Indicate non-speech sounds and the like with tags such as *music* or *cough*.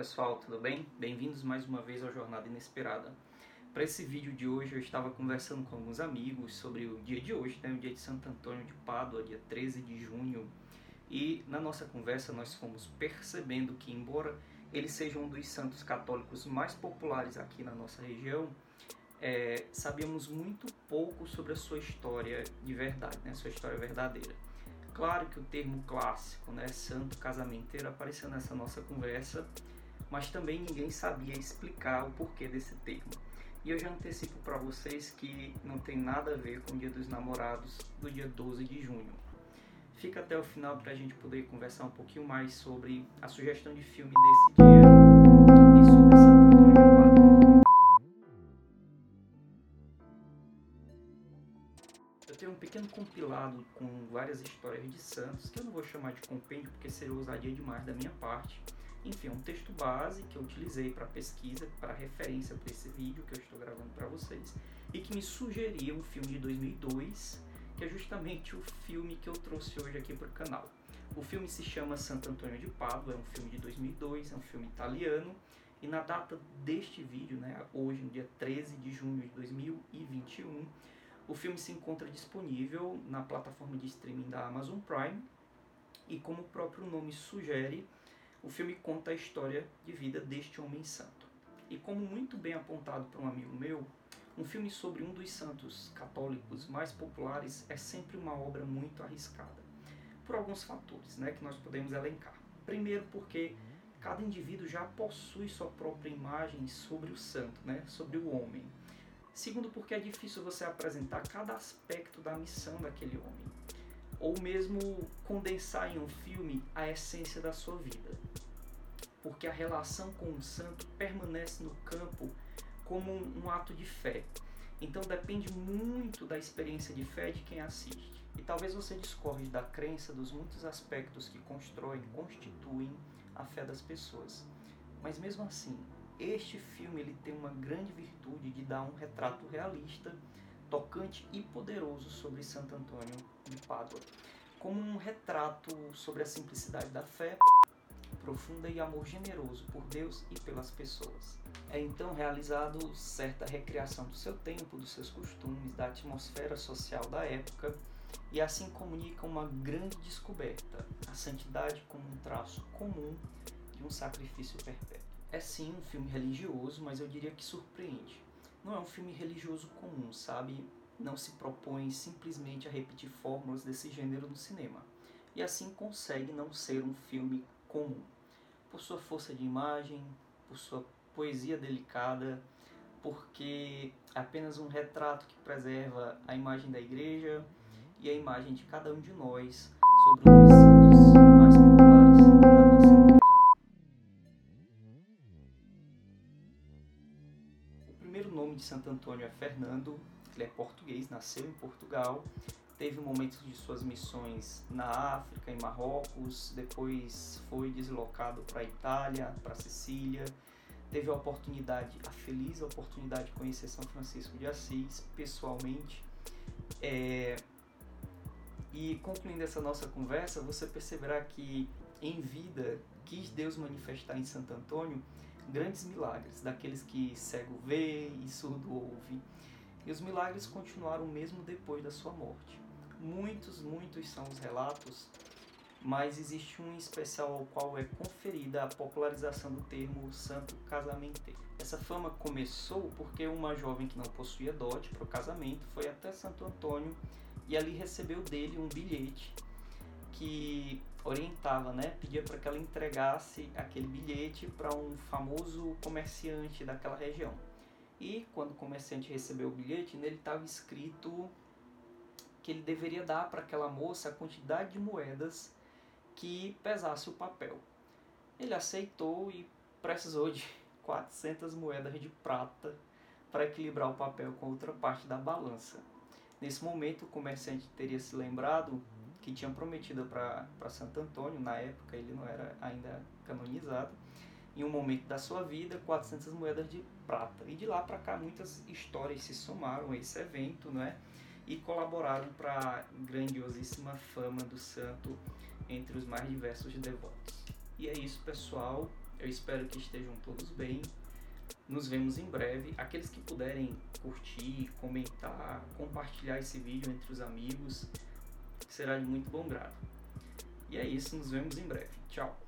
pessoal, tudo bem? Bem-vindos mais uma vez ao Jornada Inesperada. Para esse vídeo de hoje eu estava conversando com alguns amigos sobre o dia de hoje, né, o dia de Santo Antônio de Pádua, dia 13 de junho. E na nossa conversa nós fomos percebendo que embora ele seja um dos santos católicos mais populares aqui na nossa região, é, sabíamos muito pouco sobre a sua história de verdade, né, sua história verdadeira. Claro que o termo clássico, né, santo casamenteiro, apareceu nessa nossa conversa, mas também ninguém sabia explicar o porquê desse termo. E eu já antecipo para vocês que não tem nada a ver com o Dia dos Namorados do dia 12 de junho. Fica até o final para a gente poder conversar um pouquinho mais sobre a sugestão de filme desse dia e sobre. Eu tenho um pequeno compilado com várias histórias de santos, que eu não vou chamar de compêndio porque seria ousadia demais da minha parte enfim, é um texto base que eu utilizei para pesquisa, para referência para esse vídeo que eu estou gravando para vocês, e que me sugeria um filme de 2002, que é justamente o filme que eu trouxe hoje aqui para o canal. O filme se chama Santo Antônio de Pádua, é um filme de 2002, é um filme italiano, e na data deste vídeo, né, hoje, no dia 13 de junho de 2021, o filme se encontra disponível na plataforma de streaming da Amazon Prime, e como o próprio nome sugere, o filme conta a história de vida deste homem santo. E como muito bem apontado por um amigo meu, um filme sobre um dos santos católicos mais populares é sempre uma obra muito arriscada, por alguns fatores né, que nós podemos elencar. Primeiro, porque cada indivíduo já possui sua própria imagem sobre o santo, né, sobre o homem. Segundo, porque é difícil você apresentar cada aspecto da missão daquele homem ou mesmo condensar em um filme a essência da sua vida. Porque a relação com o santo permanece no campo como um, um ato de fé. Então depende muito da experiência de fé de quem assiste. E talvez você discorde da crença dos muitos aspectos que constroem, constituem a fé das pessoas. Mas mesmo assim, este filme ele tem uma grande virtude de dar um retrato realista tocante e poderoso sobre Santo Antônio de Pádua, como um retrato sobre a simplicidade da fé profunda e amor generoso por Deus e pelas pessoas. É então realizado certa recriação do seu tempo, dos seus costumes, da atmosfera social da época, e assim comunica uma grande descoberta, a santidade como um traço comum de um sacrifício perpétuo. É sim um filme religioso, mas eu diria que surpreende não é um filme religioso comum, sabe? Não se propõe simplesmente a repetir fórmulas desse gênero no cinema. E assim consegue não ser um filme comum. Por sua força de imagem, por sua poesia delicada, porque é apenas um retrato que preserva a imagem da igreja e a imagem de cada um de nós sobre o de Santo Antônio é Fernando, ele é português, nasceu em Portugal, teve momentos de suas missões na África, em Marrocos, depois foi deslocado para a Itália, para Sicília, teve a oportunidade, a feliz oportunidade de conhecer São Francisco de Assis pessoalmente. É... E concluindo essa nossa conversa, você perceberá que em vida quis Deus manifestar em Santo Antônio grandes milagres, daqueles que cego vê e surdo ouve. E os milagres continuaram mesmo depois da sua morte. Muitos, muitos são os relatos, mas existe um especial ao qual é conferida a popularização do termo santo casamenteiro. Essa fama começou porque uma jovem que não possuía dote para o casamento foi até Santo Antônio e ali recebeu dele um bilhete que orientava, né, pedia para que ela entregasse aquele bilhete para um famoso comerciante daquela região. E quando o comerciante recebeu o bilhete, nele estava escrito que ele deveria dar para aquela moça a quantidade de moedas que pesasse o papel. Ele aceitou e precisou de *laughs* 400 moedas de prata para equilibrar o papel com outra parte da balança. Nesse momento, o comerciante teria se lembrado que tinham prometido para Santo Antônio, na época ele não era ainda canonizado, em um momento da sua vida, 400 moedas de prata. E de lá para cá muitas histórias se somaram a esse evento, não é? E colaboraram para a grandiosíssima fama do santo entre os mais diversos devotos. E é isso, pessoal. Eu espero que estejam todos bem. Nos vemos em breve. Aqueles que puderem curtir, comentar, compartilhar esse vídeo entre os amigos, será de muito bom grado. E é isso, nos vemos em breve. Tchau!